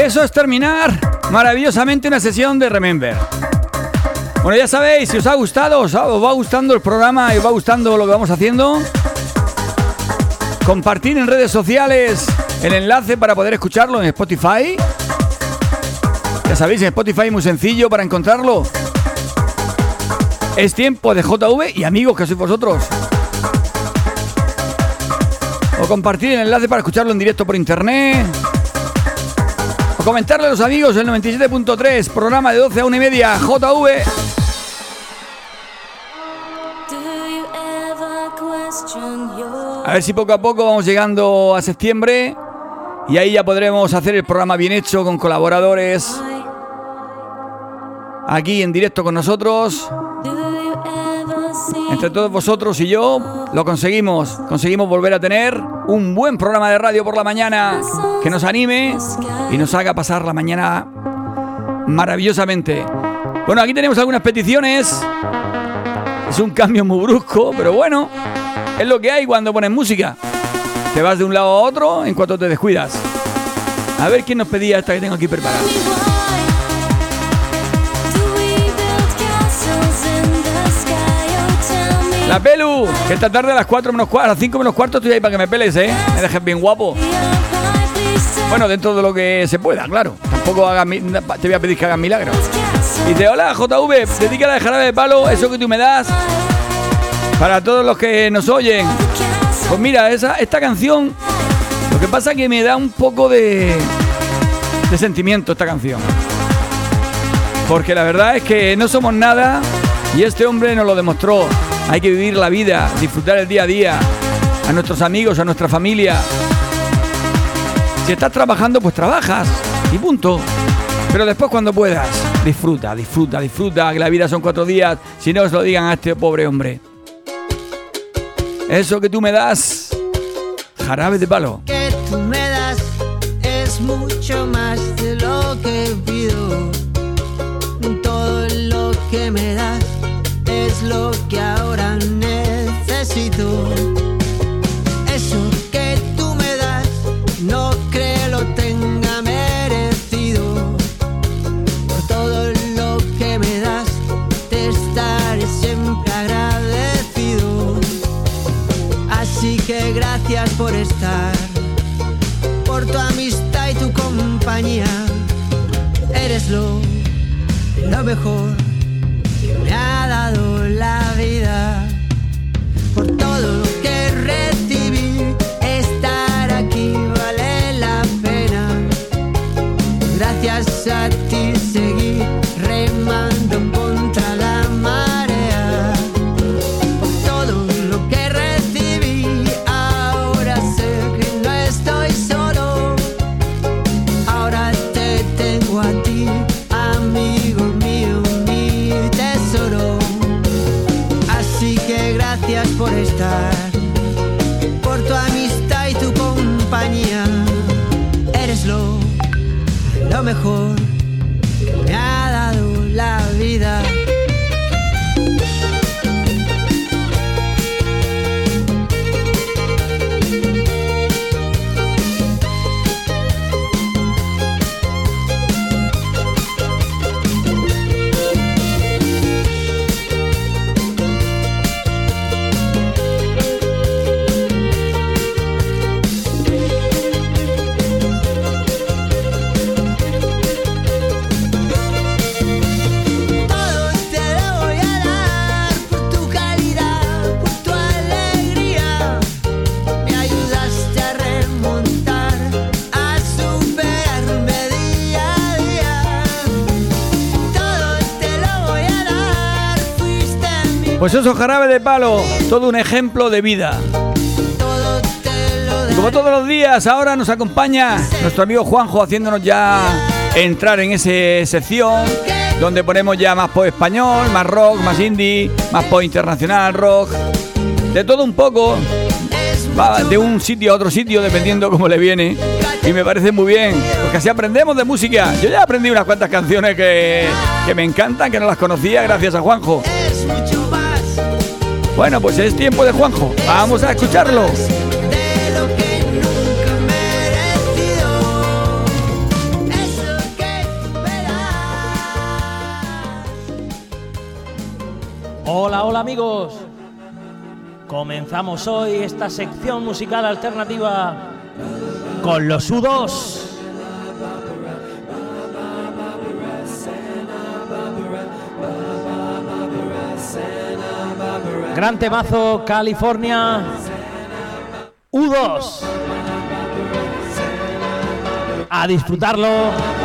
Speaker 5: Eso es terminar maravillosamente una sesión de Remember. Bueno, ya sabéis, si os ha gustado, os, va gustando el programa y os va gustando lo que vamos haciendo, compartir en redes sociales el enlace para poder escucharlo en Spotify. Ya sabéis, en Spotify es muy sencillo para encontrarlo. Es tiempo de JV y amigos que sois vosotros. O compartir el enlace para escucharlo en directo por internet comentarle a los amigos el 97.3, programa de 12 a 1 y media, JV. A ver si poco a poco vamos llegando a septiembre y ahí ya podremos hacer el programa bien hecho con colaboradores aquí en directo con nosotros. Entre todos vosotros y yo lo conseguimos. Conseguimos volver a tener un buen programa de radio por la mañana que nos anime y nos haga pasar la mañana maravillosamente. Bueno, aquí tenemos algunas peticiones. Es un cambio muy brusco, pero bueno, es lo que hay cuando pones música. Te vas de un lado a otro en cuanto te descuidas. A ver quién nos pedía esta que tengo aquí preparada. La Pelu, que esta tarde a las 4 menos cuarto, a las 5 menos cuarto estoy ahí para que me peles, ¿eh? Me dejes bien guapo. Bueno, dentro de lo que se pueda, claro. Tampoco hagas, te voy a pedir que hagas milagros. Dice, hola JV, dedícala de jarabe de palo, eso que tú me das, para todos los que nos oyen. Pues mira, esa, esta canción, lo que pasa es que me da un poco de, de sentimiento esta canción. Porque la verdad es que no somos nada y este hombre nos lo demostró. Hay que vivir la vida, disfrutar el día a día, a nuestros amigos, a nuestra familia. Si estás trabajando, pues trabajas y punto. Pero después cuando puedas, disfruta, disfruta, disfruta, que la vida son cuatro días, si no os lo digan a este pobre hombre. Eso que tú me das, jarabe de palo.
Speaker 10: Que tú me das es mucho más de lo que pido. Todo lo que me das es lo que ahora necesito. Eres lo, lo mejor mejor.
Speaker 5: Pues eso, jarabe de palo, todo un ejemplo de vida. Como todos los días, ahora nos acompaña nuestro amigo Juanjo haciéndonos ya entrar en esa sección donde ponemos ya más pop español, más rock, más indie, más pop internacional, rock, de todo un poco. Va de un sitio a otro sitio dependiendo cómo le viene. Y me parece muy bien, porque así aprendemos de música. Yo ya aprendí unas cuantas canciones que, que me encantan, que no las conocía gracias a Juanjo. Bueno, pues es tiempo de Juanjo. Vamos a escucharlo.
Speaker 1: Hola, hola amigos. Comenzamos hoy esta sección musical alternativa con los U2. Gran temazo California U2. A disfrutarlo.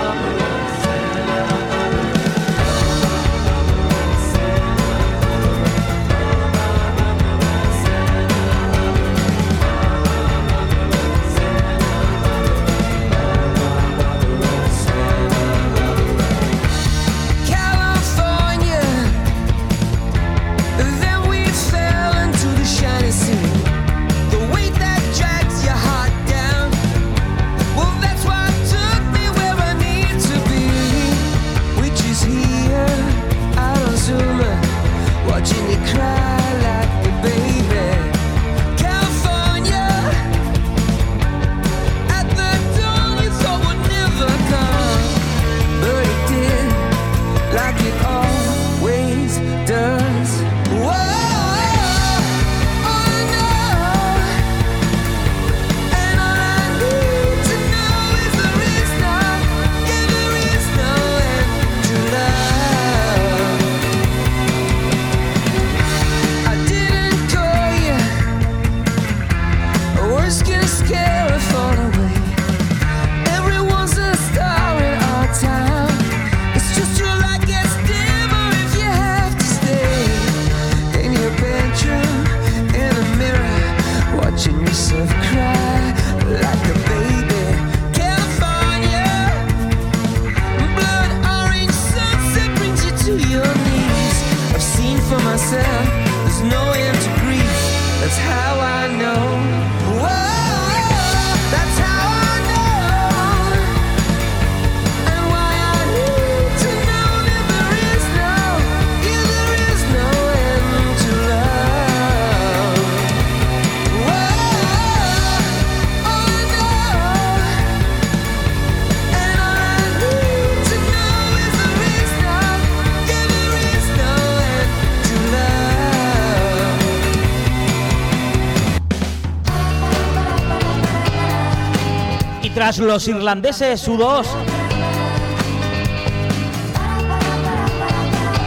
Speaker 1: los irlandeses U2.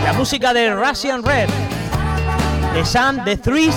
Speaker 1: La música de Russian Red, de Sun, The Threes.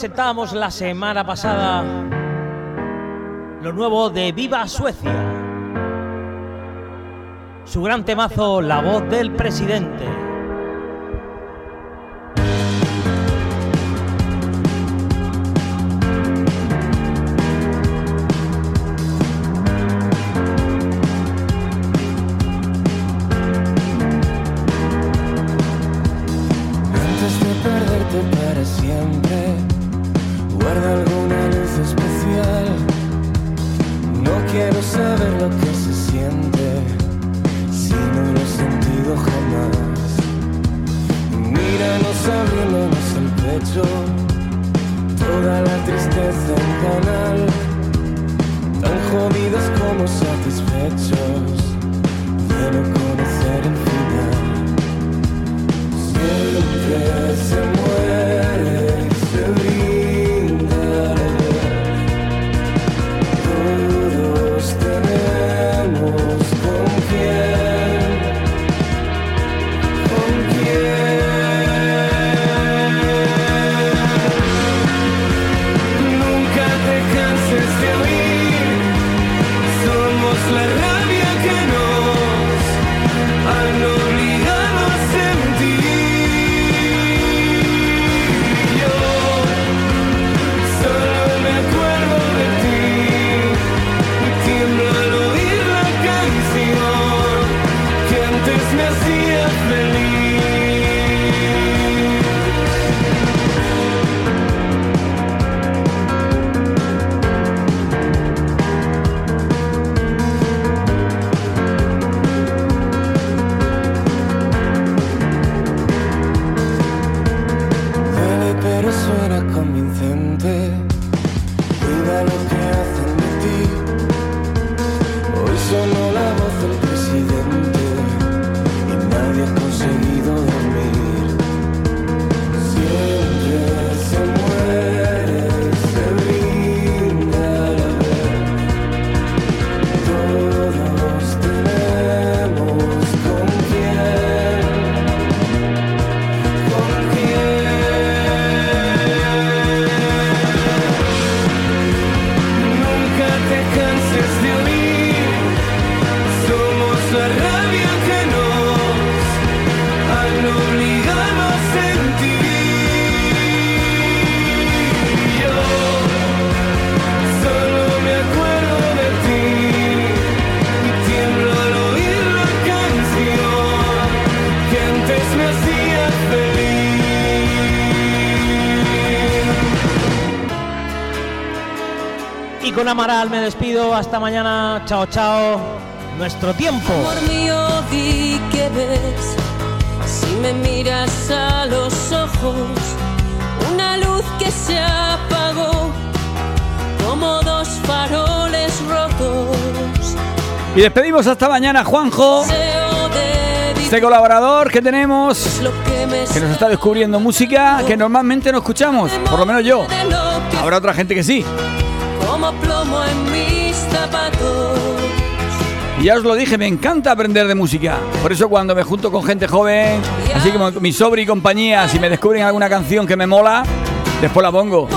Speaker 11: Presentábamos la semana pasada, lo nuevo de Viva Suecia. Su gran temazo, La voz del presidente. Amaral me despido. Hasta mañana. Chao, chao. Nuestro tiempo.
Speaker 2: Amor mío, di que ves. Si me miras a los ojos, una luz que se apagó como dos faroles rotos.
Speaker 5: Y despedimos hasta mañana, Juanjo. Este colaborador que tenemos, que nos está descubriendo música que normalmente no escuchamos, por lo menos yo. Habrá otra gente que sí
Speaker 2: plomo en mis zapatos.
Speaker 5: Ya os lo dije, me encanta aprender de música. Por eso cuando me junto con gente joven, así como mi sobre y compañía, si me descubren alguna canción que me mola, después la pongo.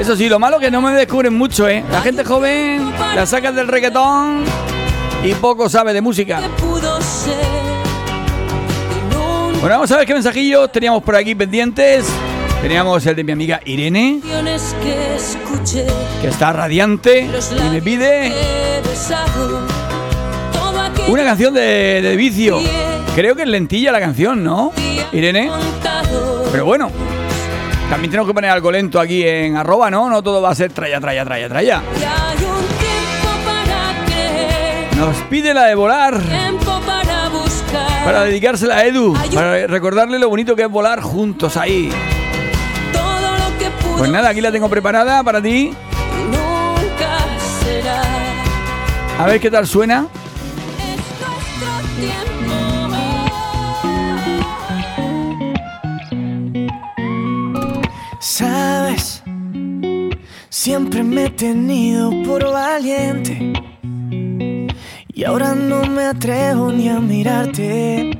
Speaker 5: Eso sí, lo malo es que no me descubren mucho, ¿eh? La gente joven la saca del reggaetón y poco sabe de música. Bueno, vamos a ver qué mensajillos teníamos por aquí pendientes. Teníamos el de mi amiga Irene, que está radiante y me pide una canción de, vicio. Creo que es lentilla la canción, ¿no? Irene. Pero bueno, también tenemos que poner algo lento aquí en arroba, ¿no? No todo va a ser traya, traya, traya, traya. Nos pide la de volar. Para dedicársela a Edu, para recordarle lo bonito que es volar juntos ahí. Pues nada, aquí la tengo preparada para ti. A ver qué tal suena.
Speaker 12: Sabes, siempre me he tenido por valiente. Y ahora no me atrevo ni a mirarte.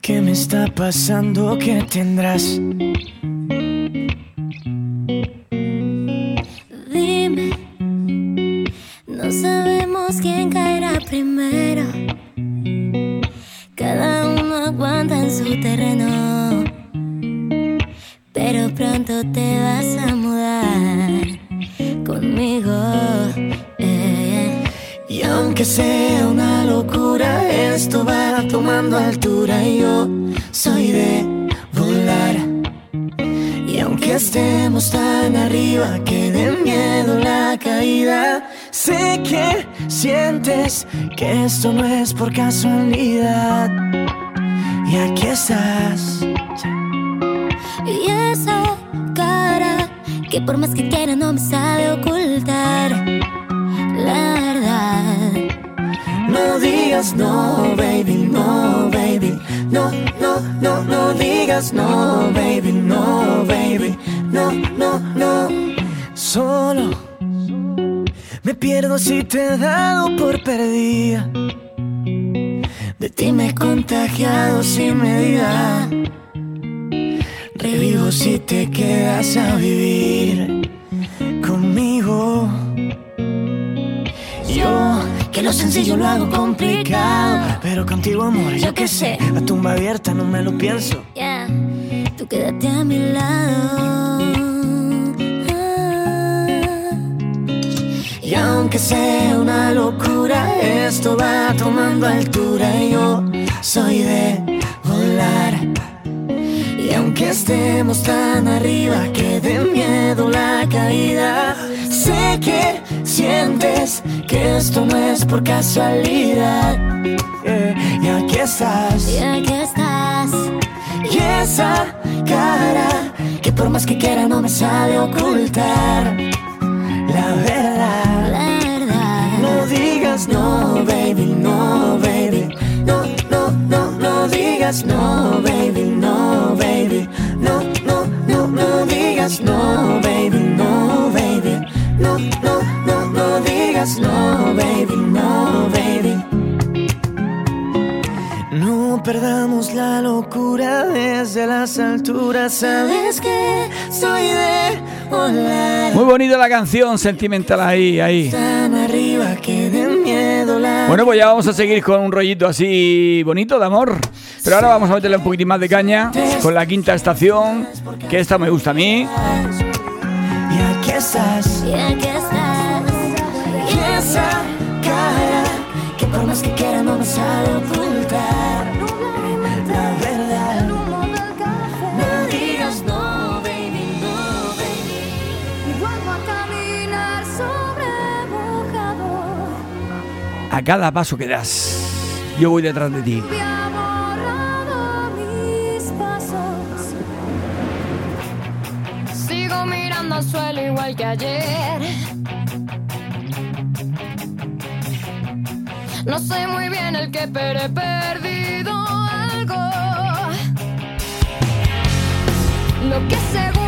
Speaker 12: ¿Qué me está pasando? ¿Qué tendrás?
Speaker 1: Que esto no es por casualidad. Y aquí estás.
Speaker 13: Y esa cara que por más que quiera no me sabe ocultar. La verdad.
Speaker 1: No digas no, baby, no, baby. No, no, no, no digas no, baby, no, baby. No, no, pierdo si te he dado por perdida. De ti me he contagiado sin medida. Revivo si te quedas a vivir conmigo. Yo, que lo sencillo lo hago complicado. Pero contigo, amor, yo qué sé. La tumba abierta no me lo pienso.
Speaker 13: Yeah, tú quédate a mi lado.
Speaker 1: Y aunque sea una locura, esto va tomando altura. Y yo soy de volar. Y aunque estemos tan arriba que de miedo la caída, sé que sientes que esto no es por casualidad. Yeah, Y aquí estás.
Speaker 13: Y aquí estás.
Speaker 1: Y esa cara que por más que quiera no me sabe ocultar. La verdad. No digas no, baby, no, baby. No, no, no, no digas no, baby, no, baby. No, no, no, no digas no, baby, no, baby. No, no, no, no digas no, baby, no, baby. No perdamos la locura desde las alturas. Sabes que soy de volar.
Speaker 5: Muy bonita la canción, sentimental ahí, ahí. Bueno, pues ya vamos a seguir con un rollito así bonito de amor. Pero ahora vamos a meterle un poquitín más de caña con la quinta estación, que esta me gusta a mí.
Speaker 1: Y aquí estás.
Speaker 13: Y aquí estás.
Speaker 1: Y esa cara que por más que
Speaker 13: A
Speaker 5: cada paso que das, yo voy detrás de ti.
Speaker 3: Sigo mirando al suelo igual que ayer. No sé muy bien el que, pero he perdido algo. Lo que seguro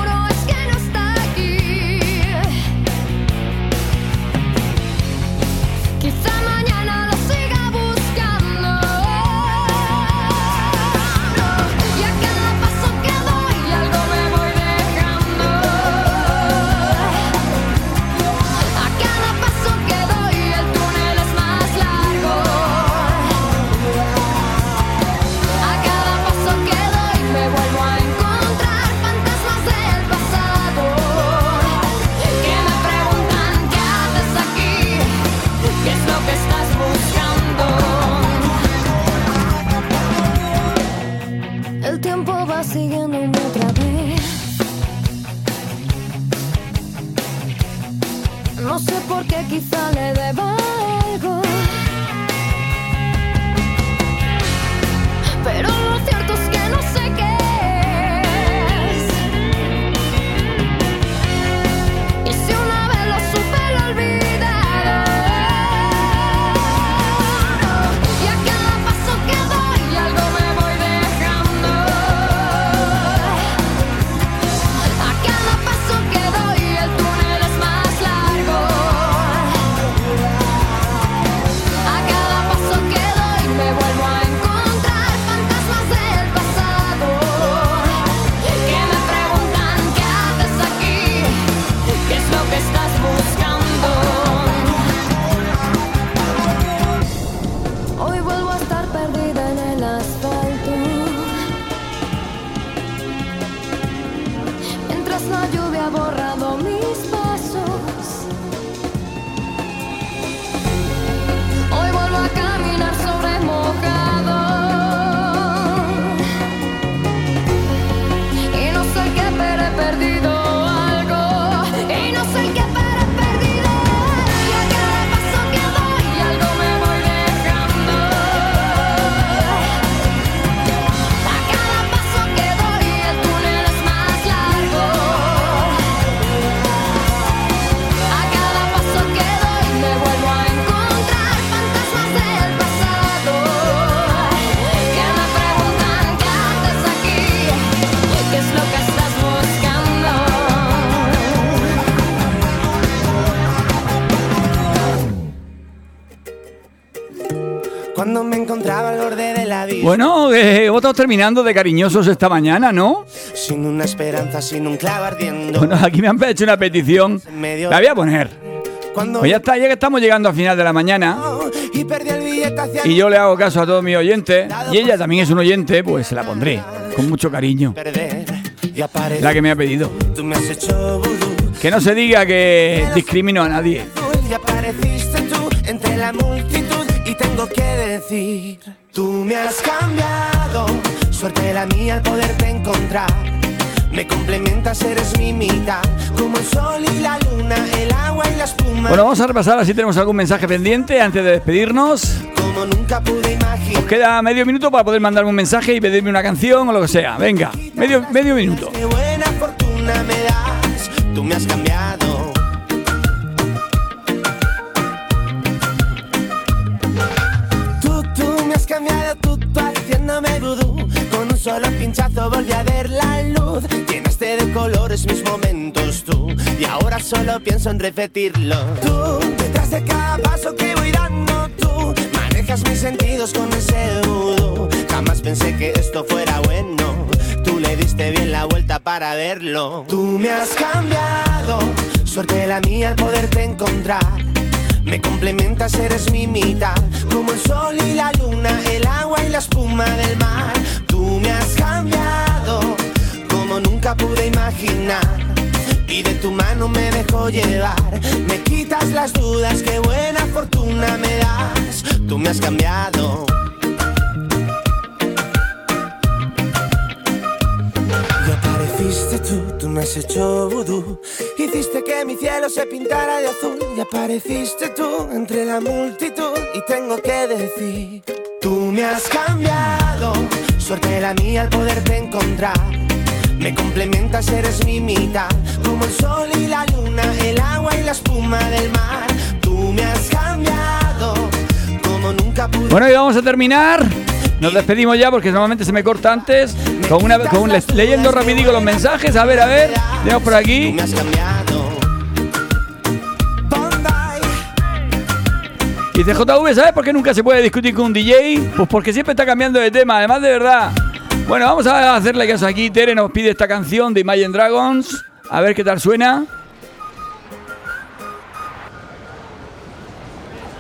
Speaker 3: No
Speaker 13: sé por qué, quizá le deba
Speaker 5: Estado terminando de cariñosos esta mañana, ¿no?
Speaker 14: Sin una esperanza, sin un clavo ardiendo.
Speaker 5: Bueno, aquí me han hecho una petición. La voy a poner. Pues ya está, ya que estamos llegando al final de la mañana
Speaker 14: y
Speaker 5: yo le hago caso a todos mis oyentes y ella también es un oyente, pues se la pondré con mucho cariño. La que me ha pedido. Que no se diga que discrimino a nadie.
Speaker 14: Y apareciste tú entre la multitud y tengo que decir, tú me has cambiado, suerte la mía al poderte encontrar. Me complementas, eres mi mitad, como el sol y la luna, el agua y la espuma.
Speaker 5: Bueno, vamos a repasar así tenemos algún mensaje pendiente antes de despedirnos.
Speaker 14: Como nunca pude imaginar.
Speaker 5: Os queda medio minuto para poder mandarme un mensaje y pedirme una canción o lo que sea. Venga, medio, medio minuto.
Speaker 14: Qué buena fortuna me das, tú me has cambiado. Solo pinchazo volví a ver la luz. Llenaste de colores mis momentos tú. Y ahora solo pienso en repetirlo. Tú, detrás de cada paso que voy dando tú. Manejas mis sentidos con ese vudú. Jamás pensé que esto fuera bueno. Tú le diste bien la vuelta para verlo. Tú me has cambiado. Suerte la mía al poderte encontrar. Me complementas, eres mi mitad. Como el sol y la luna, el agua y la espuma del mar. Tú me has cambiado como nunca pude imaginar. Y de tu mano me dejo llevar. Me quitas las dudas, qué buena fortuna me das. Tú me has cambiado. Apareciste tú, tú me has hecho vudú. Hiciste que mi cielo se pintara de azul. Y apareciste tú entre la multitud. Y tengo que decir, tú me has cambiado. Suerte la mía al poderte encontrar. Me complementas, eres mi mitad. Como el sol y la luna, el agua y la espuma del mar. Tú me has cambiado. Como nunca pude.
Speaker 5: Bueno, y vamos a terminar. Nos despedimos ya porque normalmente se me corta antes. Con una con un- leyendo rapidico los mensajes. A ver, a ver. Tenemos por aquí.
Speaker 14: me has cambiado.
Speaker 5: Dice JV, ¿sabes por qué nunca se puede discutir con un DJ? Pues porque siempre está cambiando de tema, además de verdad. Bueno, vamos a hacerle caso aquí. Tere nos pide esta canción de Imagine Dragons. A ver qué tal suena.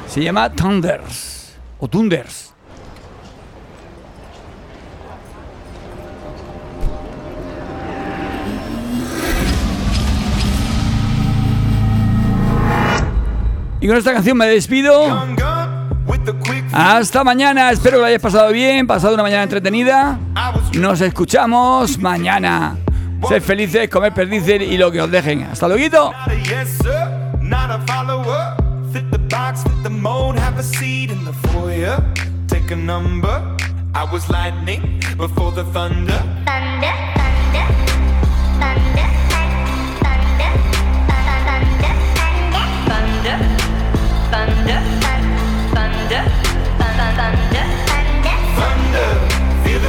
Speaker 5: Se llama Thunders. O Thunders. Y con esta canción me despido. Hasta mañana, espero que lo hayáis pasado bien, pasado una mañana entretenida. Nos escuchamos mañana. Sed felices, comed perdices y lo que os dejen. Hasta luego.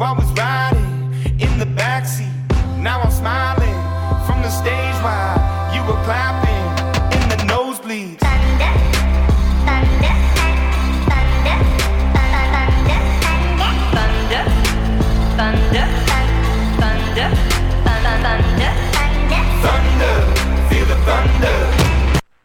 Speaker 15: vamos